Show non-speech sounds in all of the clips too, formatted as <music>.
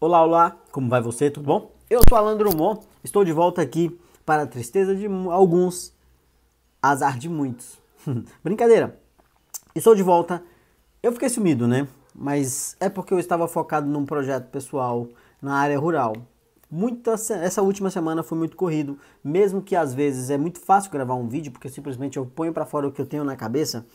Olá, olá, como vai você? Tudo bom? Eu sou Alan Drummond, estou de volta aqui para a tristeza de alguns, azar de muitos. <laughs> Brincadeira, estou de volta. Eu fiquei sumido, né? Mas é porque eu estava focado num projeto pessoal na área rural. Muita, essa última semana foi muito corrido, mesmo que às vezes é muito fácil gravar um vídeo, porque simplesmente eu ponho para fora o que eu tenho na cabeça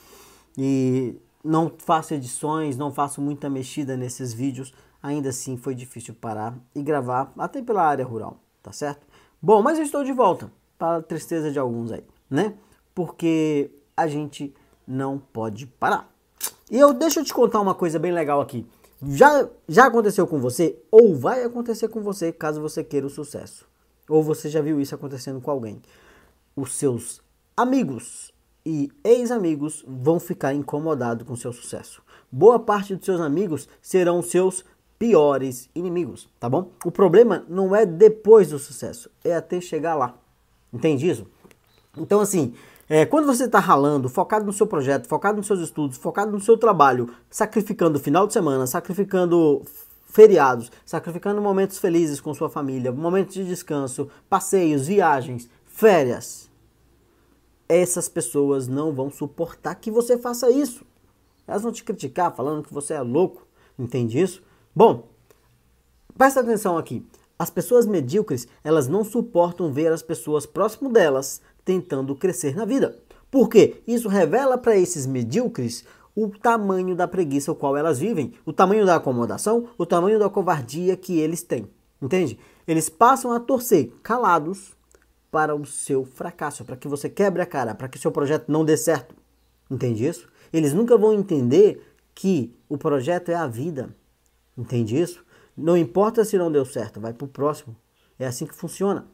e não faço edições, não faço muita mexida nesses vídeos ainda assim foi difícil parar e gravar até pela área rural, tá certo? Bom, mas eu estou de volta, para a tristeza de alguns aí, né? Porque a gente não pode parar. E eu deixa eu te contar uma coisa bem legal aqui. Já, já aconteceu com você ou vai acontecer com você caso você queira o sucesso. Ou você já viu isso acontecendo com alguém. Os seus amigos e ex-amigos vão ficar incomodados com seu sucesso. Boa parte dos seus amigos serão seus piores inimigos, tá bom? O problema não é depois do sucesso, é até chegar lá. Entende isso? Então, assim, é, quando você está ralando, focado no seu projeto, focado nos seus estudos, focado no seu trabalho, sacrificando final de semana, sacrificando feriados, sacrificando momentos felizes com sua família, momentos de descanso, passeios, viagens, férias, essas pessoas não vão suportar que você faça isso. Elas vão te criticar falando que você é louco, entende isso? Bom, presta atenção aqui. As pessoas medíocres, elas não suportam ver as pessoas próximo delas tentando crescer na vida. Por quê? Isso revela para esses medíocres o tamanho da preguiça o qual elas vivem, o tamanho da acomodação, o tamanho da covardia que eles têm. Entende? Eles passam a torcer calados para o seu fracasso, para que você quebre a cara, para que seu projeto não dê certo. Entende isso? Eles nunca vão entender que o projeto é a vida. Entende isso? Não importa se não deu certo, vai pro próximo. É assim que funciona.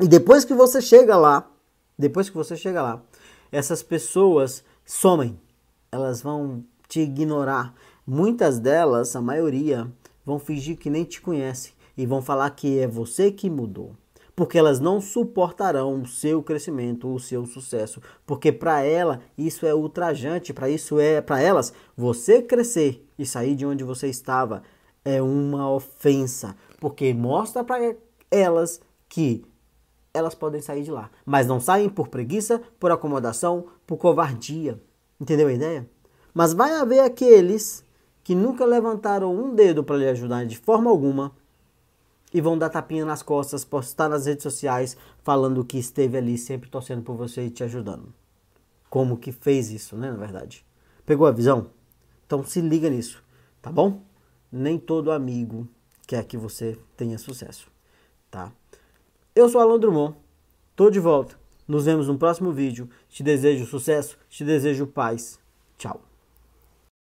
E depois que você chega lá, depois que você chega lá, essas pessoas somem. Elas vão te ignorar. Muitas delas, a maioria, vão fingir que nem te conhecem e vão falar que é você que mudou. Porque elas não suportarão o seu crescimento, o seu sucesso, porque para ela isso é ultrajante, para isso é para elas você crescer e sair de onde você estava é uma ofensa, porque mostra para elas que elas podem sair de lá, mas não saem por preguiça, por acomodação, por covardia. Entendeu a ideia? Mas vai haver aqueles que nunca levantaram um dedo para lhe ajudar de forma alguma e vão dar tapinha nas costas, postar nas redes sociais falando que esteve ali sempre torcendo por você e te ajudando. Como que fez isso, né, na verdade? Pegou a visão? Então se liga nisso, tá bom? Nem todo amigo quer que você tenha sucesso, tá? Eu sou Alan Drummond, tô de volta. Nos vemos no próximo vídeo. Te desejo sucesso, te desejo paz. Tchau.